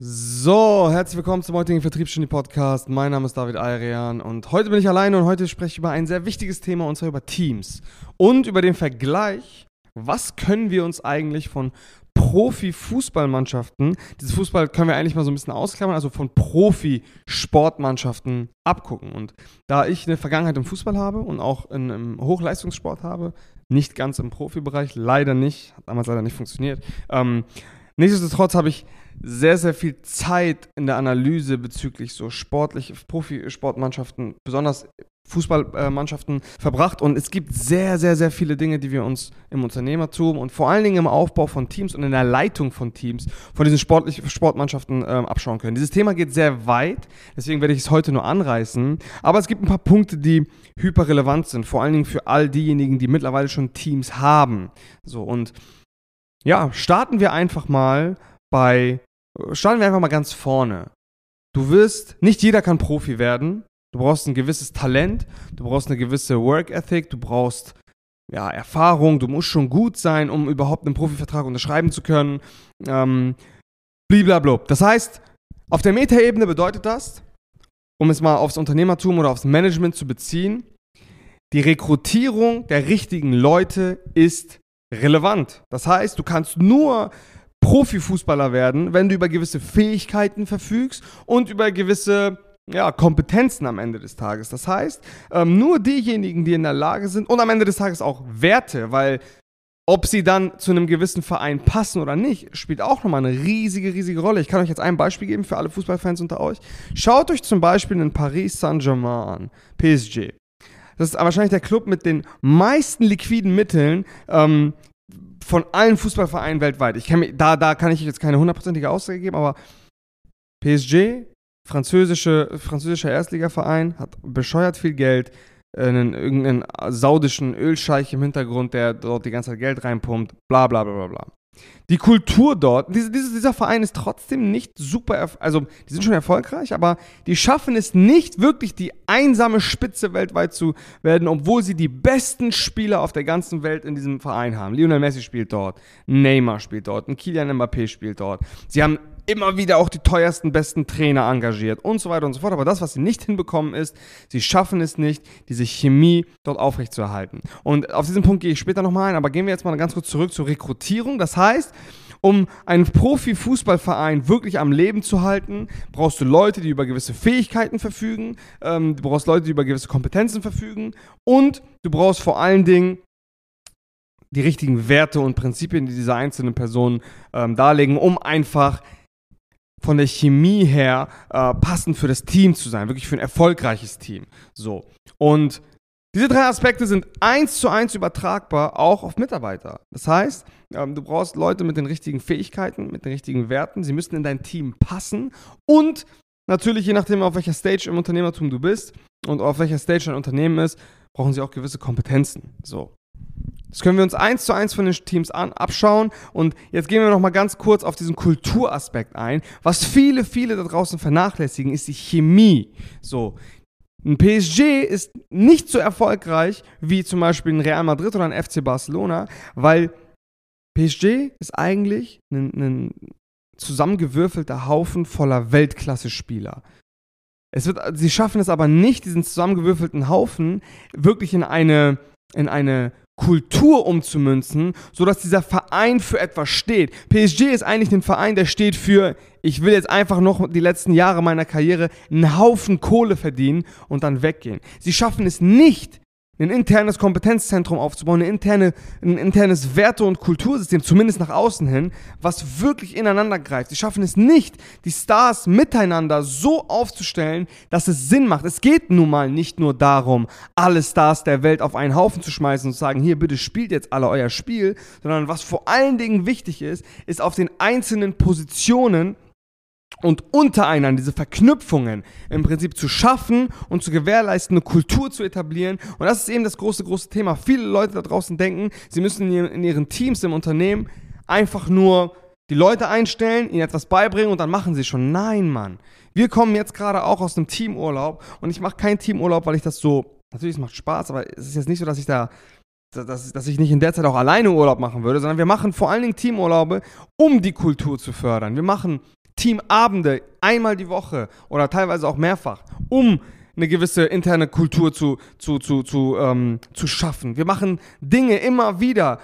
So, herzlich willkommen zum heutigen Vertriebsstunde Podcast. Mein Name ist David Ayrian und heute bin ich alleine und heute spreche ich über ein sehr wichtiges Thema und zwar über Teams und über den Vergleich, was können wir uns eigentlich von Profi-Fußballmannschaften, dieses Fußball können wir eigentlich mal so ein bisschen ausklammern, also von Profi-Sportmannschaften abgucken. Und da ich eine Vergangenheit im Fußball habe und auch in, im Hochleistungssport habe, nicht ganz im Profibereich, leider nicht, hat damals leider nicht funktioniert, ähm, nichtsdestotrotz habe ich sehr, sehr viel Zeit in der Analyse bezüglich so sportliche Profisportmannschaften, besonders Fußballmannschaften verbracht und es gibt sehr, sehr, sehr viele Dinge, die wir uns im Unternehmertum und vor allen Dingen im Aufbau von Teams und in der Leitung von Teams von diesen sportlichen Sportmannschaften ähm, abschauen können. Dieses Thema geht sehr weit, deswegen werde ich es heute nur anreißen, aber es gibt ein paar Punkte, die hyperrelevant sind, vor allen Dingen für all diejenigen, die mittlerweile schon Teams haben. So und ja, starten wir einfach mal bei starten wir einfach mal ganz vorne. Du wirst, nicht jeder kann Profi werden. Du brauchst ein gewisses Talent, du brauchst eine gewisse Work Ethic, du brauchst ja, Erfahrung, du musst schon gut sein, um überhaupt einen Profivertrag unterschreiben zu können. Ähm, blablabla. Das heißt, auf der Metaebene bedeutet das, um es mal aufs Unternehmertum oder aufs Management zu beziehen, die Rekrutierung der richtigen Leute ist relevant. Das heißt, du kannst nur Profifußballer werden, wenn du über gewisse Fähigkeiten verfügst und über gewisse ja, Kompetenzen am Ende des Tages. Das heißt, ähm, nur diejenigen, die in der Lage sind und am Ende des Tages auch Werte, weil ob sie dann zu einem gewissen Verein passen oder nicht, spielt auch nochmal eine riesige, riesige Rolle. Ich kann euch jetzt ein Beispiel geben für alle Fußballfans unter euch. Schaut euch zum Beispiel in Paris Saint-Germain an, PSG. Das ist wahrscheinlich der Club mit den meisten liquiden Mitteln, ähm, von allen Fußballvereinen weltweit. Ich kann mich, da, da kann ich jetzt keine hundertprozentige Aussage geben, aber PSG, französische, französischer Erstligaverein, hat bescheuert viel Geld, einen, irgendeinen saudischen Ölscheich im Hintergrund, der dort die ganze Zeit Geld reinpumpt, bla bla bla bla bla die Kultur dort, diese, diese, dieser Verein ist trotzdem nicht super, also die sind schon erfolgreich, aber die schaffen es nicht wirklich die einsame Spitze weltweit zu werden, obwohl sie die besten Spieler auf der ganzen Welt in diesem Verein haben. Lionel Messi spielt dort, Neymar spielt dort, ein Kilian Mbappé spielt dort. Sie haben immer wieder auch die teuersten, besten Trainer engagiert und so weiter und so fort. Aber das, was sie nicht hinbekommen, ist, sie schaffen es nicht, diese Chemie dort aufrechtzuerhalten. Und auf diesen Punkt gehe ich später nochmal ein, aber gehen wir jetzt mal ganz kurz zurück zur Rekrutierung. Das heißt, um einen Profi-Fußballverein wirklich am Leben zu halten, brauchst du Leute, die über gewisse Fähigkeiten verfügen, ähm, du brauchst Leute, die über gewisse Kompetenzen verfügen und du brauchst vor allen Dingen die richtigen Werte und Prinzipien, die diese einzelnen Personen ähm, darlegen, um einfach von der Chemie her äh, passend für das Team zu sein, wirklich für ein erfolgreiches Team. So. Und diese drei Aspekte sind eins zu eins übertragbar auch auf Mitarbeiter. Das heißt, ähm, du brauchst Leute mit den richtigen Fähigkeiten, mit den richtigen Werten. Sie müssen in dein Team passen und natürlich, je nachdem, auf welcher Stage im Unternehmertum du bist und auf welcher Stage dein Unternehmen ist, brauchen sie auch gewisse Kompetenzen. So. Das können wir uns eins zu eins von den Teams an, abschauen. Und jetzt gehen wir noch mal ganz kurz auf diesen Kulturaspekt ein. Was viele, viele da draußen vernachlässigen, ist die Chemie. So. Ein PSG ist nicht so erfolgreich wie zum Beispiel ein Real Madrid oder ein FC Barcelona, weil PSG ist eigentlich ein, ein zusammengewürfelter Haufen voller Weltklasse-Spieler. Es wird, sie schaffen es aber nicht, diesen zusammengewürfelten Haufen wirklich in eine, in eine Kultur umzumünzen, sodass dieser Verein für etwas steht. PSG ist eigentlich ein Verein, der steht für, ich will jetzt einfach noch die letzten Jahre meiner Karriere einen Haufen Kohle verdienen und dann weggehen. Sie schaffen es nicht, ein internes Kompetenzzentrum aufzubauen, eine interne, ein internes Werte- und Kultursystem, zumindest nach außen hin, was wirklich ineinander greift. Sie schaffen es nicht, die Stars miteinander so aufzustellen, dass es Sinn macht. Es geht nun mal nicht nur darum, alle Stars der Welt auf einen Haufen zu schmeißen und zu sagen, hier bitte spielt jetzt alle euer Spiel, sondern was vor allen Dingen wichtig ist, ist auf den einzelnen Positionen und untereinander diese Verknüpfungen im Prinzip zu schaffen und zu gewährleisten, eine Kultur zu etablieren. Und das ist eben das große, große Thema. Viele Leute da draußen denken, sie müssen in ihren Teams im Unternehmen einfach nur die Leute einstellen, ihnen etwas beibringen und dann machen sie schon. Nein, Mann. Wir kommen jetzt gerade auch aus einem Teamurlaub und ich mache keinen Teamurlaub, weil ich das so, natürlich es macht Spaß, aber es ist jetzt nicht so, dass ich da dass, dass ich nicht in der Zeit auch alleine Urlaub machen würde, sondern wir machen vor allen Dingen Teamurlaube, um die Kultur zu fördern. Wir machen Teamabende einmal die Woche oder teilweise auch mehrfach, um eine gewisse interne Kultur zu, zu, zu, zu, ähm, zu schaffen. Wir machen Dinge immer wieder,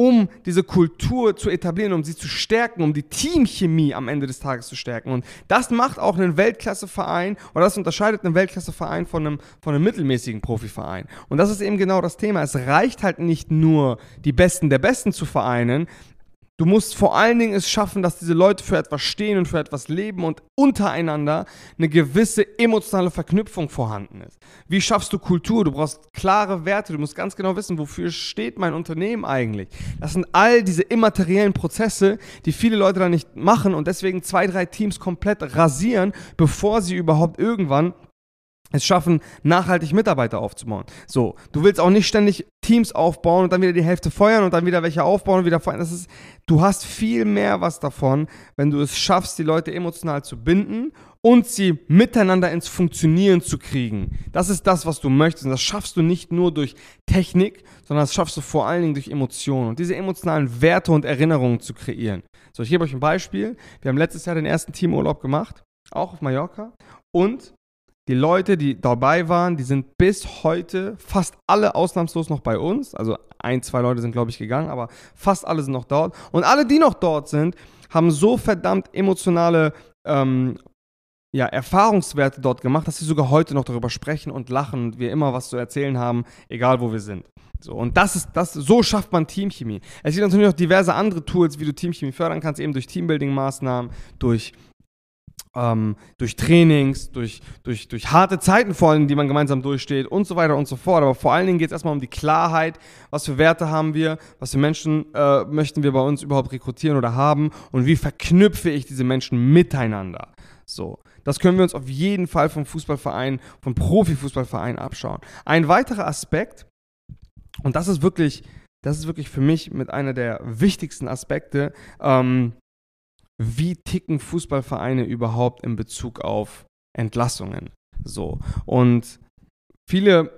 um diese Kultur zu etablieren, um sie zu stärken, um die Teamchemie am Ende des Tages zu stärken. Und das macht auch einen Weltklasseverein oder das unterscheidet einen Weltklasseverein von einem, von einem mittelmäßigen Profiverein. Und das ist eben genau das Thema. Es reicht halt nicht nur, die Besten der Besten zu vereinen, Du musst vor allen Dingen es schaffen, dass diese Leute für etwas stehen und für etwas leben und untereinander eine gewisse emotionale Verknüpfung vorhanden ist. Wie schaffst du Kultur? Du brauchst klare Werte. Du musst ganz genau wissen, wofür steht mein Unternehmen eigentlich. Das sind all diese immateriellen Prozesse, die viele Leute da nicht machen und deswegen zwei, drei Teams komplett rasieren, bevor sie überhaupt irgendwann es schaffen, nachhaltig Mitarbeiter aufzubauen. So, du willst auch nicht ständig Teams aufbauen und dann wieder die Hälfte feuern und dann wieder welche aufbauen und wieder feuern. Das ist, du hast viel mehr was davon, wenn du es schaffst, die Leute emotional zu binden und sie miteinander ins Funktionieren zu kriegen. Das ist das, was du möchtest. Und das schaffst du nicht nur durch Technik, sondern das schaffst du vor allen Dingen durch Emotionen und diese emotionalen Werte und Erinnerungen zu kreieren. So, ich gebe euch ein Beispiel. Wir haben letztes Jahr den ersten Teamurlaub gemacht, auch auf Mallorca. Und die Leute, die dabei waren, die sind bis heute fast alle ausnahmslos noch bei uns. Also ein, zwei Leute sind, glaube ich, gegangen, aber fast alle sind noch dort. Und alle, die noch dort sind, haben so verdammt emotionale ähm, ja, Erfahrungswerte dort gemacht, dass sie sogar heute noch darüber sprechen und lachen und wir immer was zu erzählen haben, egal wo wir sind. So, und das ist, das, so schafft man Teamchemie. Es gibt natürlich noch diverse andere Tools, wie du Teamchemie fördern kannst, eben durch Teambuilding-Maßnahmen, durch ähm, durch Trainings, durch, durch, durch harte Zeiten vor allem, die man gemeinsam durchsteht und so weiter und so fort. Aber vor allen Dingen geht es erstmal um die Klarheit, was für Werte haben wir, was für Menschen äh, möchten wir bei uns überhaupt rekrutieren oder haben und wie verknüpfe ich diese Menschen miteinander. So, das können wir uns auf jeden Fall vom Fußballverein, vom Profifußballverein abschauen. Ein weiterer Aspekt, und das ist wirklich, das ist wirklich für mich mit einer der wichtigsten Aspekte, ähm, wie ticken Fußballvereine überhaupt in Bezug auf Entlassungen. So. Und viele,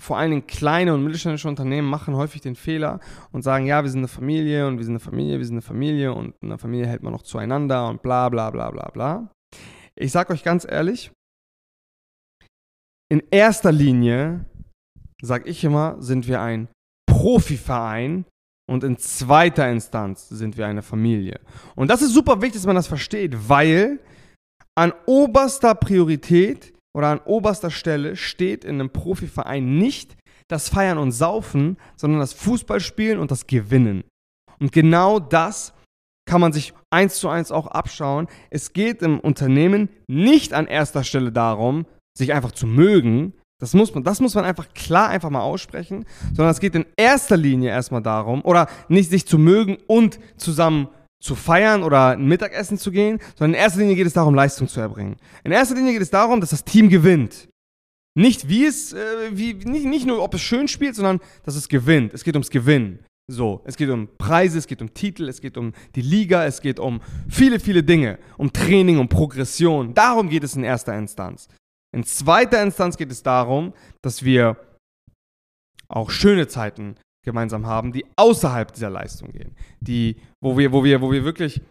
vor allen Dingen kleine und mittelständische Unternehmen, machen häufig den Fehler und sagen, ja, wir sind eine Familie und wir sind eine Familie, wir sind eine Familie und in der Familie hält man noch zueinander und bla bla bla bla bla. Ich sage euch ganz ehrlich, in erster Linie, sage ich immer, sind wir ein Profiverein, und in zweiter Instanz sind wir eine Familie. Und das ist super wichtig, dass man das versteht, weil an oberster Priorität oder an oberster Stelle steht in einem Profiverein nicht das Feiern und Saufen, sondern das Fußballspielen und das Gewinnen. Und genau das kann man sich eins zu eins auch abschauen. Es geht im Unternehmen nicht an erster Stelle darum, sich einfach zu mögen, das muss, man, das muss man einfach klar einfach mal aussprechen, sondern es geht in erster Linie erstmal darum, oder nicht sich zu mögen und zusammen zu feiern oder ein Mittagessen zu gehen, sondern in erster Linie geht es darum, Leistung zu erbringen. In erster Linie geht es darum, dass das Team gewinnt. Nicht wie es, äh, wie, nicht, nicht nur, ob es schön spielt, sondern dass es gewinnt. Es geht ums Gewinnen. So, es geht um Preise, es geht um Titel, es geht um die Liga, es geht um viele, viele Dinge, um Training, um Progression. Darum geht es in erster Instanz. In zweiter Instanz geht es darum, dass wir auch schöne Zeiten gemeinsam haben, die außerhalb dieser Leistung gehen. Die, wo wir, wo wir, wo wir wirklich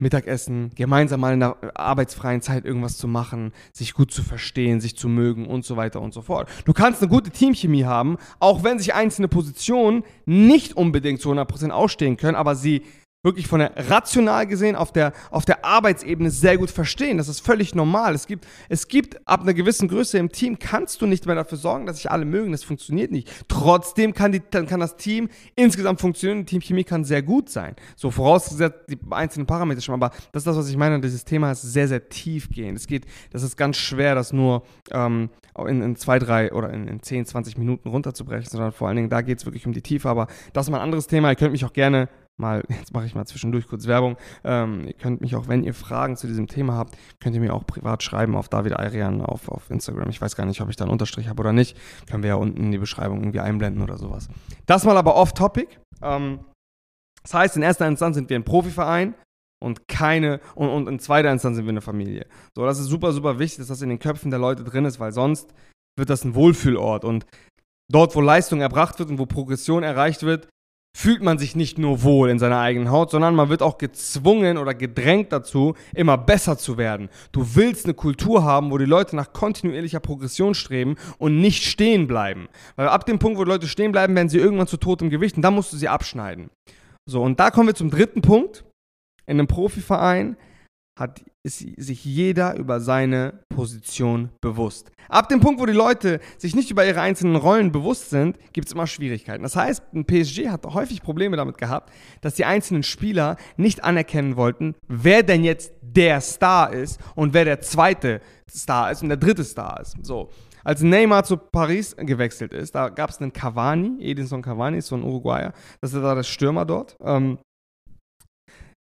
Mittagessen, gemeinsam mal in der arbeitsfreien Zeit irgendwas zu machen, sich gut zu verstehen, sich zu mögen und so weiter und so fort. Du kannst eine gute Teamchemie haben, auch wenn sich einzelne Positionen nicht unbedingt zu 100% ausstehen können, aber sie wirklich von der rational gesehen auf der, auf der Arbeitsebene sehr gut verstehen. Das ist völlig normal. Es gibt, es gibt ab einer gewissen Größe im Team kannst du nicht mehr dafür sorgen, dass sich alle mögen. Das funktioniert nicht. Trotzdem kann, die, kann das Team insgesamt funktionieren. Die Teamchemie kann sehr gut sein. So vorausgesetzt die einzelnen Parameter schon. Aber das ist das, was ich meine. Dieses Thema ist sehr, sehr tiefgehend. Es geht, das ist ganz schwer, das nur ähm, in, in zwei, drei oder in, in 10, 20 Minuten runterzubrechen, sondern vor allen Dingen da geht es wirklich um die Tiefe. Aber das ist mal ein anderes Thema. Ihr könnt mich auch gerne mal, jetzt mache ich mal zwischendurch kurz Werbung. Ähm, ihr könnt mich auch, wenn ihr Fragen zu diesem Thema habt, könnt ihr mir auch privat schreiben auf David Ayrian auf, auf Instagram. Ich weiß gar nicht, ob ich da einen Unterstrich habe oder nicht. Können wir ja unten in die Beschreibung irgendwie einblenden oder sowas. Das mal aber off-topic. Ähm, das heißt, in erster Instanz sind wir ein Profiverein und keine, und, und in zweiter Instanz sind wir eine Familie. So, das ist super, super wichtig, dass das in den Köpfen der Leute drin ist, weil sonst wird das ein Wohlfühlort und dort, wo Leistung erbracht wird und wo Progression erreicht wird, fühlt man sich nicht nur wohl in seiner eigenen Haut, sondern man wird auch gezwungen oder gedrängt dazu, immer besser zu werden. Du willst eine Kultur haben, wo die Leute nach kontinuierlicher Progression streben und nicht stehen bleiben. Weil ab dem Punkt, wo die Leute stehen bleiben, werden sie irgendwann zu totem Gewicht und dann musst du sie abschneiden. So, und da kommen wir zum dritten Punkt. In einem Profiverein hat ist sich jeder über seine Position bewusst. Ab dem Punkt, wo die Leute sich nicht über ihre einzelnen Rollen bewusst sind, gibt es immer Schwierigkeiten. Das heißt, ein PSG hat häufig Probleme damit gehabt, dass die einzelnen Spieler nicht anerkennen wollten, wer denn jetzt der Star ist und wer der zweite Star ist und der dritte Star ist. So. Als Neymar zu Paris gewechselt ist, da gab es einen Cavani, Edinson Cavani, so ein Uruguayer, das da der Stürmer dort. Ähm,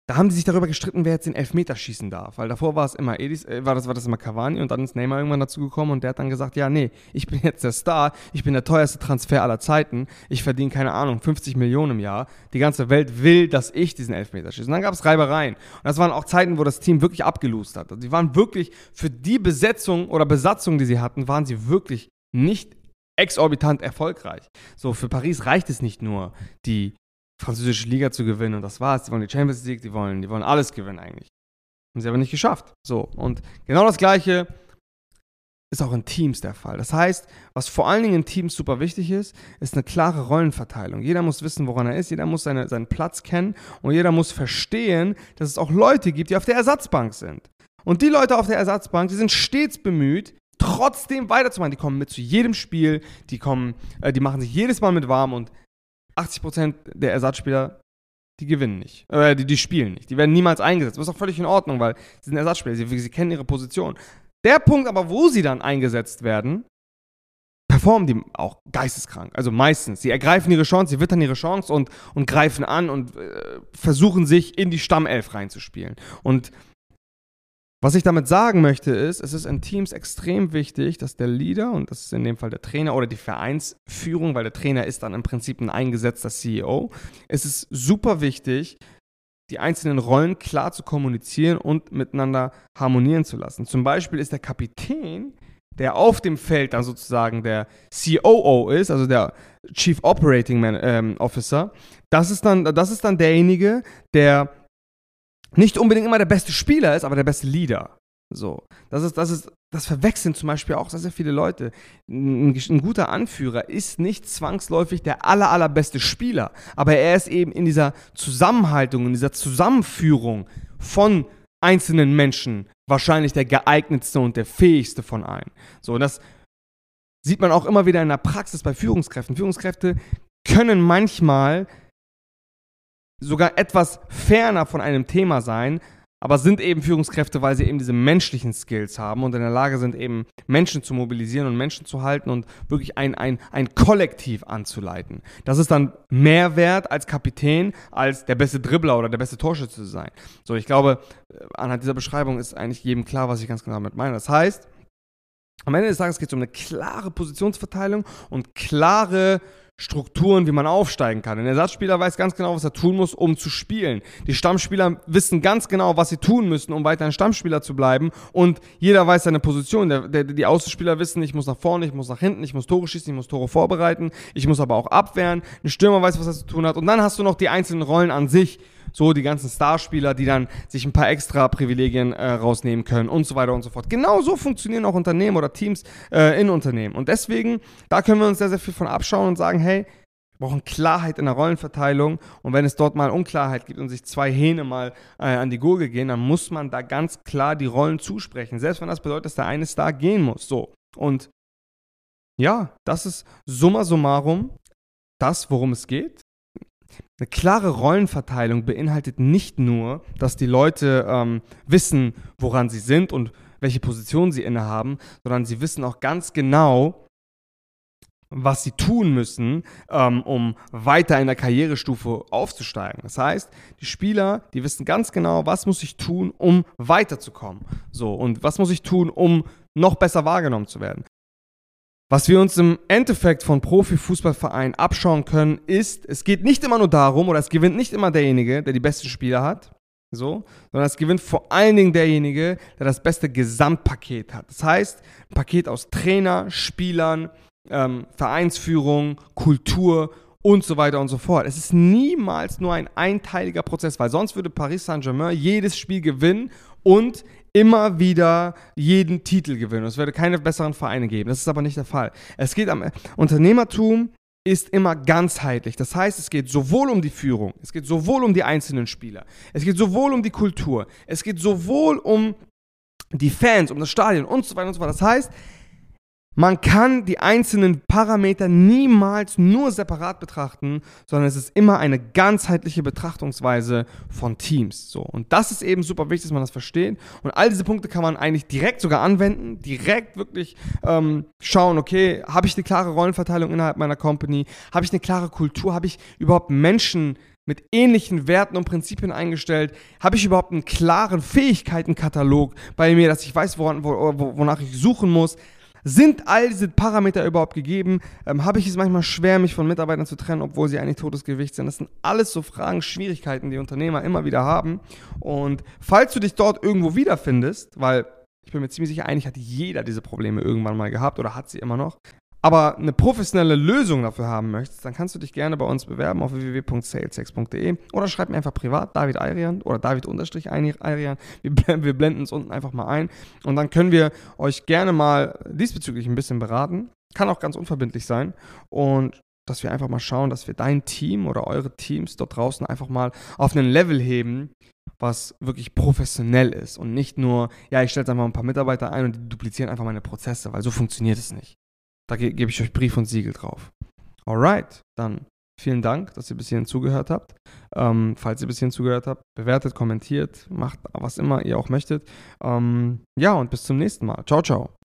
da haben sie sich darüber gestritten, wer jetzt den Elfmeter schießen darf. Weil davor war es immer Edis, äh, war, das, war das immer Cavani und dann ist Neymar irgendwann dazu gekommen und der hat dann gesagt, ja, nee, ich bin jetzt der Star, ich bin der teuerste Transfer aller Zeiten, ich verdiene, keine Ahnung, 50 Millionen im Jahr. Die ganze Welt will, dass ich diesen Elfmeter schieße. Und dann gab es Reibereien. Und das waren auch Zeiten, wo das Team wirklich abgelost hat. Und sie waren wirklich, für die Besetzung oder Besatzung, die sie hatten, waren sie wirklich nicht exorbitant erfolgreich. So, für Paris reicht es nicht nur, die französische Liga zu gewinnen und das war's. Die wollen die Champions League, die wollen, die wollen alles gewinnen eigentlich. Haben sie aber nicht geschafft. So, und genau das Gleiche ist auch in Teams der Fall. Das heißt, was vor allen Dingen in Teams super wichtig ist, ist eine klare Rollenverteilung. Jeder muss wissen, woran er ist, jeder muss seine, seinen Platz kennen und jeder muss verstehen, dass es auch Leute gibt, die auf der Ersatzbank sind. Und die Leute auf der Ersatzbank, die sind stets bemüht, trotzdem weiterzumachen. Die kommen mit zu jedem Spiel, die kommen, äh, die machen sich jedes Mal mit warm und 80% der Ersatzspieler, die gewinnen nicht. Äh, die, die spielen nicht. Die werden niemals eingesetzt. Das ist auch völlig in Ordnung, weil sie sind Ersatzspieler, sie, sie kennen ihre Position. Der Punkt aber, wo sie dann eingesetzt werden, performen die auch geisteskrank. Also meistens. Sie ergreifen ihre Chance, sie wittern ihre Chance und, und greifen an und äh, versuchen sich in die Stammelf reinzuspielen. Und was ich damit sagen möchte ist, es ist in Teams extrem wichtig, dass der Leader, und das ist in dem Fall der Trainer oder die Vereinsführung, weil der Trainer ist dann im Prinzip ein eingesetzter CEO, es ist super wichtig, die einzelnen Rollen klar zu kommunizieren und miteinander harmonieren zu lassen. Zum Beispiel ist der Kapitän, der auf dem Feld dann sozusagen der COO ist, also der Chief Operating Man, ähm, Officer, das ist, dann, das ist dann derjenige, der nicht unbedingt immer der beste Spieler ist, aber der beste Leader. So, das ist, das ist, das verwechseln zum Beispiel auch sehr, sehr viele Leute. Ein, ein, guter Anführer ist nicht zwangsläufig der aller, allerbeste Spieler, aber er ist eben in dieser Zusammenhaltung, in dieser Zusammenführung von einzelnen Menschen wahrscheinlich der geeignetste und der fähigste von allen. So, und das sieht man auch immer wieder in der Praxis bei Führungskräften. Führungskräfte können manchmal sogar etwas ferner von einem Thema sein, aber sind eben Führungskräfte, weil sie eben diese menschlichen Skills haben und in der Lage sind, eben Menschen zu mobilisieren und Menschen zu halten und wirklich ein, ein, ein Kollektiv anzuleiten. Das ist dann mehr wert als Kapitän, als der beste Dribbler oder der beste Torschütze zu sein. So, ich glaube, äh, anhand dieser Beschreibung ist eigentlich jedem klar, was ich ganz genau damit meine. Das heißt, am Ende des Tages geht es um eine klare Positionsverteilung und klare Strukturen, wie man aufsteigen kann. Ein Ersatzspieler weiß ganz genau, was er tun muss, um zu spielen. Die Stammspieler wissen ganz genau, was sie tun müssen, um weiter ein Stammspieler zu bleiben. Und jeder weiß seine Position. Der, der, die Außenspieler wissen, ich muss nach vorne, ich muss nach hinten, ich muss Tore schießen, ich muss Tore vorbereiten, ich muss aber auch abwehren. Ein Stürmer weiß, was er zu tun hat. Und dann hast du noch die einzelnen Rollen an sich so die ganzen Starspieler, die dann sich ein paar extra Privilegien äh, rausnehmen können und so weiter und so fort. Genau so funktionieren auch Unternehmen oder Teams äh, in Unternehmen. Und deswegen, da können wir uns sehr, sehr viel von abschauen und sagen, hey, wir brauchen Klarheit in der Rollenverteilung und wenn es dort mal Unklarheit gibt und sich zwei Hähne mal äh, an die Gurgel gehen, dann muss man da ganz klar die Rollen zusprechen, selbst wenn das bedeutet, dass der eine Star gehen muss. So und ja, das ist summa summarum das, worum es geht. Eine klare Rollenverteilung beinhaltet nicht nur, dass die Leute ähm, wissen, woran sie sind und welche Position sie innehaben, sondern sie wissen auch ganz genau, was sie tun müssen, ähm, um weiter in der Karrierestufe aufzusteigen. Das heißt, die Spieler, die wissen ganz genau, was muss ich tun, um weiterzukommen. So, und was muss ich tun, um noch besser wahrgenommen zu werden. Was wir uns im Endeffekt von Profifußballvereinen abschauen können, ist, es geht nicht immer nur darum, oder es gewinnt nicht immer derjenige, der die besten Spieler hat, so, sondern es gewinnt vor allen Dingen derjenige, der das beste Gesamtpaket hat. Das heißt, ein Paket aus Trainer, Spielern, ähm, Vereinsführung, Kultur und so weiter und so fort. Es ist niemals nur ein einteiliger Prozess, weil sonst würde Paris Saint-Germain jedes Spiel gewinnen und immer wieder jeden Titel gewinnen. Es würde keine besseren Vereine geben. Das ist aber nicht der Fall. Es geht am Unternehmertum ist immer ganzheitlich. Das heißt, es geht sowohl um die Führung, es geht sowohl um die einzelnen Spieler, es geht sowohl um die Kultur, es geht sowohl um die Fans, um das Stadion und so weiter und so fort. Das heißt, man kann die einzelnen Parameter niemals nur separat betrachten, sondern es ist immer eine ganzheitliche Betrachtungsweise von Teams. So. Und das ist eben super wichtig, dass man das versteht. Und all diese Punkte kann man eigentlich direkt sogar anwenden, direkt wirklich ähm, schauen, okay, habe ich eine klare Rollenverteilung innerhalb meiner Company? Habe ich eine klare Kultur? Habe ich überhaupt Menschen mit ähnlichen Werten und Prinzipien eingestellt? Habe ich überhaupt einen klaren Fähigkeitenkatalog bei mir, dass ich weiß, woran, wonach ich suchen muss? Sind all diese Parameter überhaupt gegeben? Ähm, Habe ich es manchmal schwer, mich von Mitarbeitern zu trennen, obwohl sie eigentlich totes Gewicht sind? Das sind alles so Fragen, Schwierigkeiten, die Unternehmer immer wieder haben. Und falls du dich dort irgendwo wiederfindest, weil ich bin mir ziemlich sicher, eigentlich hat jeder diese Probleme irgendwann mal gehabt oder hat sie immer noch, aber eine professionelle Lösung dafür haben möchtest, dann kannst du dich gerne bei uns bewerben auf www.salesex.de oder schreib mir einfach privat David Ayrian oder David-Ayrian. Wir, blenden es unten einfach mal ein und dann können wir euch gerne mal diesbezüglich ein bisschen beraten. Kann auch ganz unverbindlich sein und dass wir einfach mal schauen, dass wir dein Team oder eure Teams dort draußen einfach mal auf einen Level heben, was wirklich professionell ist und nicht nur, ja, ich stelle einfach ein paar Mitarbeiter ein und die duplizieren einfach meine Prozesse, weil so funktioniert es nicht. Da ge gebe ich euch Brief und Siegel drauf. Alright, dann vielen Dank, dass ihr bis hierhin zugehört habt. Ähm, falls ihr bis hierhin zugehört habt, bewertet, kommentiert, macht was immer ihr auch möchtet. Ähm, ja, und bis zum nächsten Mal. Ciao, ciao.